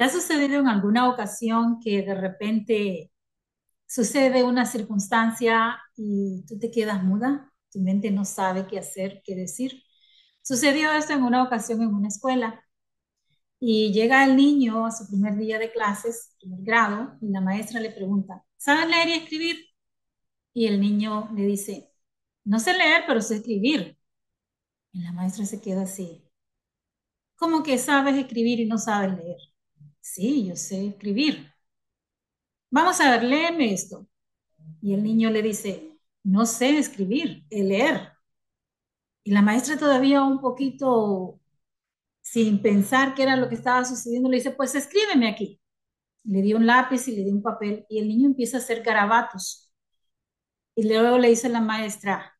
¿Te ha sucedido en alguna ocasión que de repente sucede una circunstancia y tú te quedas muda? Tu mente no sabe qué hacer, qué decir. Sucedió esto en una ocasión en una escuela y llega el niño a su primer día de clases, primer grado, y la maestra le pregunta, ¿sabes leer y escribir? Y el niño le dice, no sé leer, pero sé escribir. Y la maestra se queda así. ¿Cómo que sabes escribir y no sabes leer? Sí, yo sé escribir. Vamos a ver, léeme esto. Y el niño le dice, no sé escribir, leer. Y la maestra todavía un poquito sin pensar qué era lo que estaba sucediendo, le dice, pues escríbeme aquí. Le dio un lápiz y le dio un papel y el niño empieza a hacer garabatos. Y luego le dice la maestra,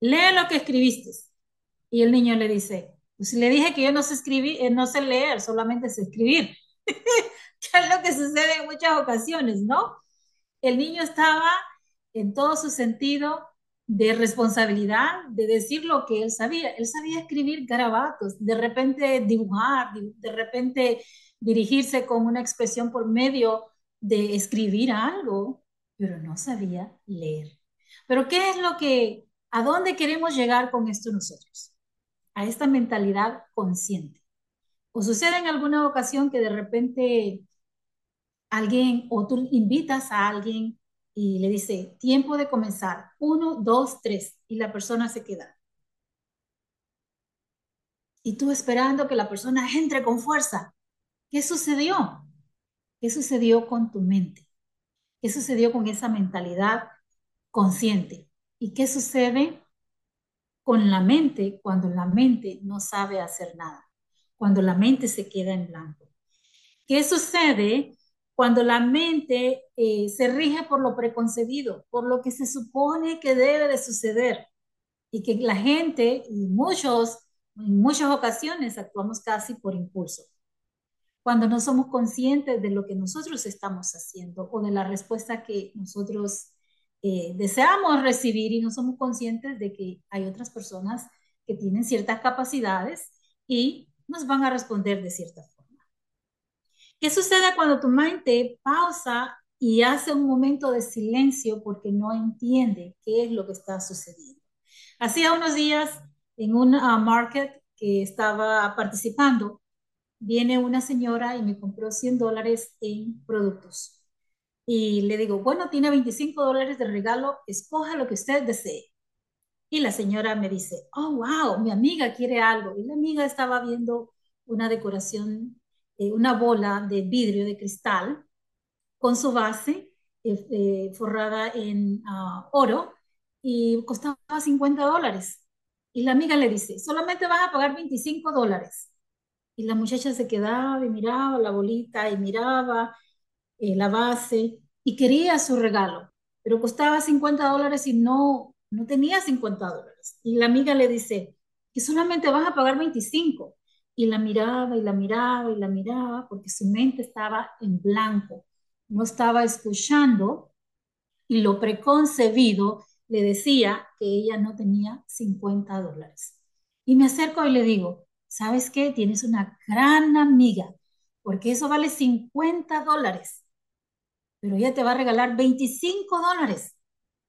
lee lo que escribiste. Y el niño le dice, pues le dije que yo no sé escribir, eh, no sé leer, solamente sé escribir. que es lo que sucede en muchas ocasiones, ¿no? El niño estaba en todo su sentido de responsabilidad, de decir lo que él sabía. Él sabía escribir garabatos, de repente dibujar, de repente dirigirse con una expresión por medio de escribir algo, pero no sabía leer. Pero ¿qué es lo que, a dónde queremos llegar con esto nosotros? A esta mentalidad consciente. ¿O sucede en alguna ocasión que de repente alguien o tú invitas a alguien y le dice, tiempo de comenzar, uno, dos, tres, y la persona se queda. Y tú esperando que la persona entre con fuerza. ¿Qué sucedió? ¿Qué sucedió con tu mente? ¿Qué sucedió con esa mentalidad consciente? ¿Y qué sucede con la mente cuando la mente no sabe hacer nada? Cuando la mente se queda en blanco. ¿Qué sucede cuando la mente eh, se rige por lo preconcebido, por lo que se supone que debe de suceder, y que la gente, y muchos, en muchas ocasiones actuamos casi por impulso, cuando no somos conscientes de lo que nosotros estamos haciendo o de la respuesta que nosotros eh, deseamos recibir y no somos conscientes de que hay otras personas que tienen ciertas capacidades y nos van a responder de cierta forma. ¿Qué sucede cuando tu mente pausa y hace un momento de silencio porque no entiende qué es lo que está sucediendo? Hacía unos días en un uh, market que estaba participando, viene una señora y me compró 100 dólares en productos. Y le digo, bueno, tiene 25 dólares de regalo, escoja lo que usted desee. Y la señora me dice, oh, wow, mi amiga quiere algo. Y la amiga estaba viendo una decoración eh, una bola de vidrio de cristal con su base eh, eh, forrada en ah, oro y costaba 50 dólares. Y la amiga le dice, solamente vas a pagar 25 dólares. Y la muchacha se quedaba y miraba la bolita y miraba la base y quería su regalo, pero costaba 50 dólares y no, no tenía 50 dólares. Y la amiga le dice, que solamente vas a pagar 25 y la miraba y la miraba y la miraba porque su mente estaba en blanco, no estaba escuchando y lo preconcebido le decía que ella no tenía 50 dólares. Y me acerco y le digo, ¿sabes qué? Tienes una gran amiga, porque eso vale 50 dólares, pero ella te va a regalar 25 dólares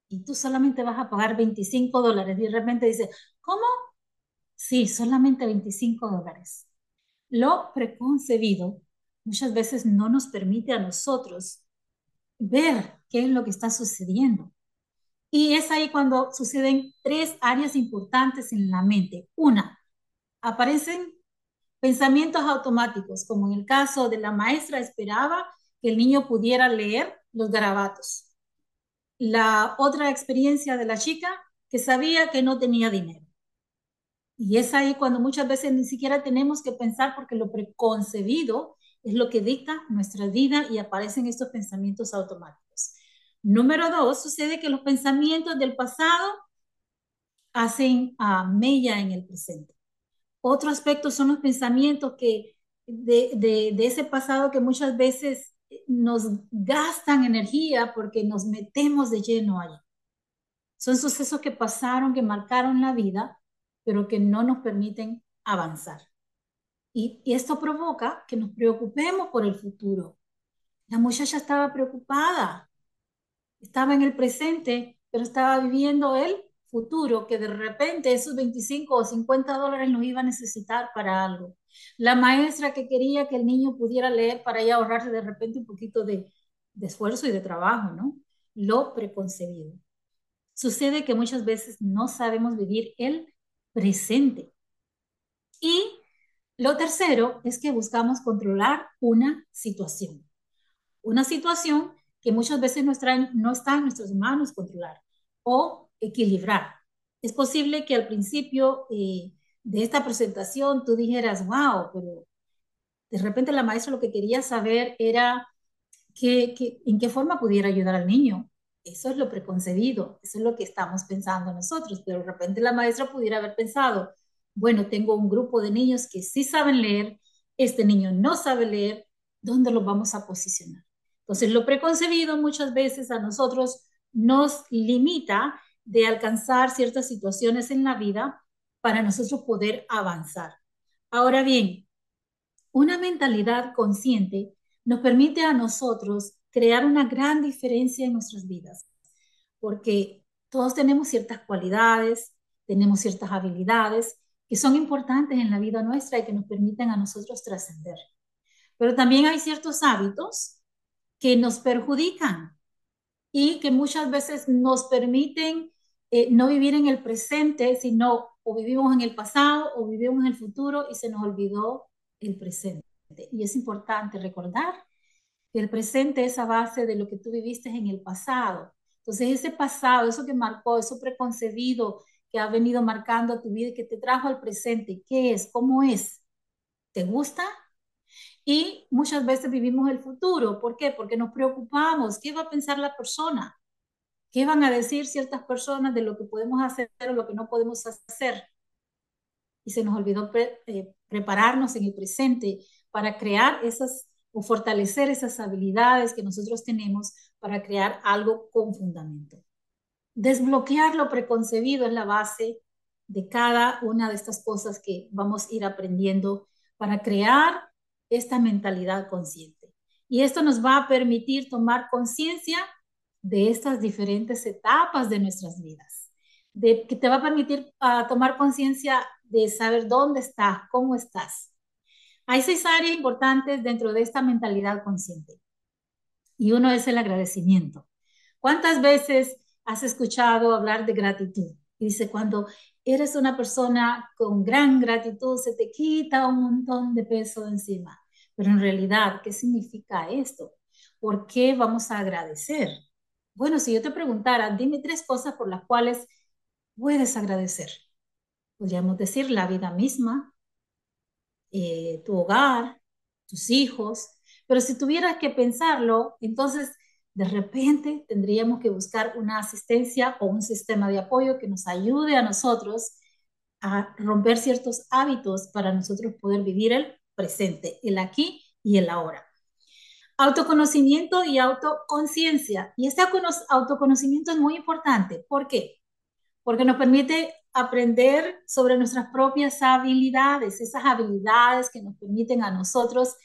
y tú solamente vas a pagar 25 dólares. Y de repente dice, ¿cómo? Sí, solamente 25 dólares. Lo preconcebido muchas veces no nos permite a nosotros ver qué es lo que está sucediendo. Y es ahí cuando suceden tres áreas importantes en la mente. Una, aparecen pensamientos automáticos, como en el caso de la maestra esperaba el niño pudiera leer los garabatos. La otra experiencia de la chica que sabía que no tenía dinero. Y es ahí cuando muchas veces ni siquiera tenemos que pensar porque lo preconcebido es lo que dicta nuestra vida y aparecen estos pensamientos automáticos. Número dos, sucede que los pensamientos del pasado hacen a mella en el presente. Otro aspecto son los pensamientos que de, de ese pasado que muchas veces nos gastan energía porque nos metemos de lleno ahí. Son sucesos que pasaron, que marcaron la vida, pero que no nos permiten avanzar. Y, y esto provoca que nos preocupemos por el futuro. La muchacha estaba preocupada, estaba en el presente, pero estaba viviendo el futuro, que de repente esos 25 o 50 dólares los iba a necesitar para algo. La maestra que quería que el niño pudiera leer para ya ahorrarse de repente un poquito de, esfuerzo y de trabajo, ¿no? Lo preconcebido. Sucede que muchas veces no sabemos vivir el presente. Y lo tercero es que buscamos controlar una situación. Una situación que muchas veces no está, no está en nuestras manos controlar o equilibrar. Es posible que al principio eh, de esta presentación tú dijeras, wow, pero de repente la maestra lo que quería saber era que, en qué forma pudiera ayudar al niño. Eso es lo preconcebido, eso es lo que estamos pensando nosotros, pero de repente la maestra pudiera haber pensado, bueno, tengo un grupo de niños que sí saben leer, este niño no sabe leer, ¿dónde lo vamos a posicionar? Entonces, lo preconcebido muchas veces a nosotros nos limita de alcanzar ciertas situaciones en la vida para nosotros poder avanzar. Ahora bien, una mentalidad consciente nos permite a nosotros crear una gran diferencia en nuestras vidas, porque todos tenemos ciertas cualidades, tenemos ciertas habilidades que son importantes en la vida nuestra y que nos permiten a nosotros trascender. Pero también hay ciertos hábitos que nos perjudican y que muchas veces nos permiten eh, no vivir en el presente, sino o vivimos en el pasado o vivimos en el futuro y se nos olvidó el presente. Y es importante recordar que el presente es a base de lo que tú viviste en el pasado. Entonces ese pasado, eso que marcó, eso preconcebido que ha venido marcando tu vida y que te trajo al presente, ¿qué es? ¿Cómo es? ¿Te gusta? Y muchas veces vivimos el futuro. ¿Por qué? Porque nos preocupamos. ¿Qué va a pensar la persona? ¿Qué van a decir ciertas personas de lo que podemos hacer o lo que no podemos hacer? Y se nos olvidó eh, prepararnos en el presente para crear esas o fortalecer esas habilidades que nosotros tenemos para crear algo con fundamento. Desbloquear lo preconcebido es la base de cada una de estas cosas que vamos a ir aprendiendo para crear esta mentalidad consciente. Y esto nos va a permitir tomar conciencia de estas diferentes etapas de nuestras vidas, de, que te va a permitir uh, tomar conciencia de saber dónde estás, cómo estás. Hay seis áreas importantes dentro de esta mentalidad consciente. Y uno es el agradecimiento. ¿Cuántas veces has escuchado hablar de gratitud? dice, cuando eres una persona con gran gratitud, se te quita un montón de peso encima. Pero en realidad, ¿qué significa esto? ¿Por qué vamos a agradecer? Bueno, si yo te preguntara, dime tres cosas por las cuales puedes agradecer. Podríamos decir la vida misma, eh, tu hogar, tus hijos, pero si tuvieras que pensarlo, entonces de repente tendríamos que buscar una asistencia o un sistema de apoyo que nos ayude a nosotros a romper ciertos hábitos para nosotros poder vivir el presente, el aquí y el ahora. Autoconocimiento y autoconciencia. Y este autoconocimiento es muy importante. ¿Por qué? Porque nos permite aprender sobre nuestras propias habilidades, esas habilidades que nos permiten a nosotros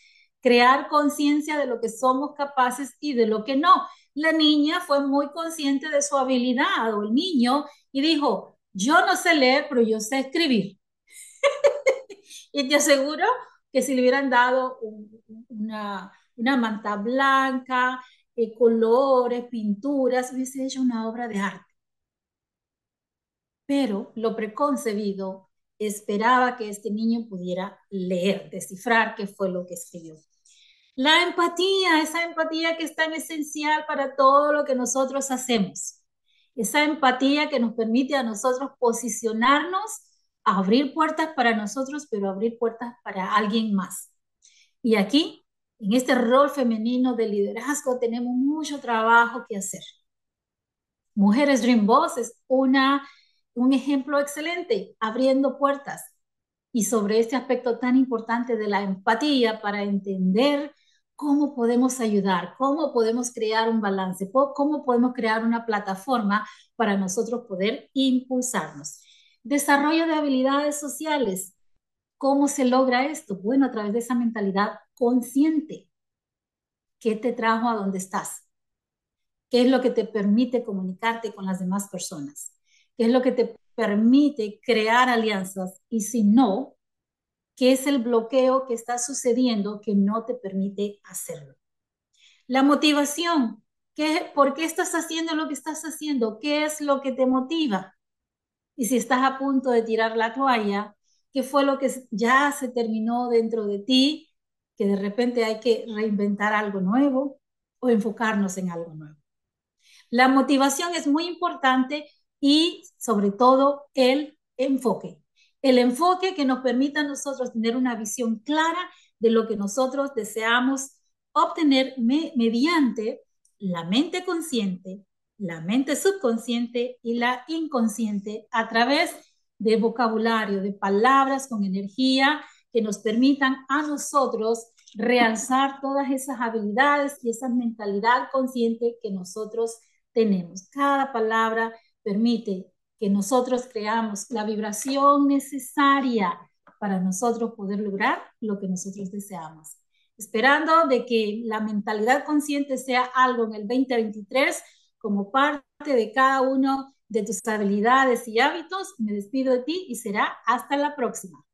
crear conciencia de lo que somos capaces y de lo que no. La niña fue muy consciente de su habilidad o el niño y dijo, yo no sé leer, pero yo sé escribir. y te aseguro que si le hubieran dado una, una, manta blanca, eh, colores, pinturas, hubiese hecho una obra de arte. Pero lo preconcebido esperaba que este niño pudiera leer, descifrar qué fue lo que escribió. La empatía, esa empatía que es tan esencial para todo lo que nosotros hacemos. Esa empatía que nos permite a nosotros posicionarnos abrir puertas para nosotros, pero abrir puertas para alguien más. Y aquí, en este rol femenino de liderazgo, tenemos mucho trabajo que hacer. Mujeres Dream Boss es una, un ejemplo excelente, abriendo puertas. Y sobre este aspecto tan importante de la empatía para entender cómo podemos ayudar, cómo podemos crear un balance, cómo podemos crear una plataforma para nosotros poder impulsarnos. Desarrollo de habilidades sociales. ¿Cómo se logra esto? Bueno, a través de esa mentalidad consciente. ¿Qué te trajo a donde estás? ¿Qué es lo que te permite comunicarte con las demás personas? ¿Qué es lo que te permite crear alianzas? Y si no, ¿qué es el bloqueo que está sucediendo que no te permite hacerlo? La motivación. ¿Qué, ¿Por qué estás haciendo lo que estás haciendo? ¿Qué es lo que te motiva? Y si estás a punto de tirar la toalla, ¿qué fue lo que ya se terminó dentro de ti? Que de repente hay que reinventar algo nuevo o enfocarnos en algo nuevo. La motivación es muy importante y sobre todo el enfoque. El enfoque que nos permita a nosotros tener una visión clara de lo que nosotros deseamos obtener mediante la mente consciente, la mente subconsciente y la inconsciente a través de vocabulario, de palabras con energía que nos permitan a nosotros realzar todas esas habilidades y esa mentalidad consciente que nosotros tenemos. Cada palabra permite que nosotros creamos la vibración necesaria para nosotros poder lograr lo que nosotros deseamos. Esperando de que la mentalidad consciente sea algo en el 2023 como parte de cada uno de tus habilidades y hábitos. Me despido de ti y será hasta la próxima.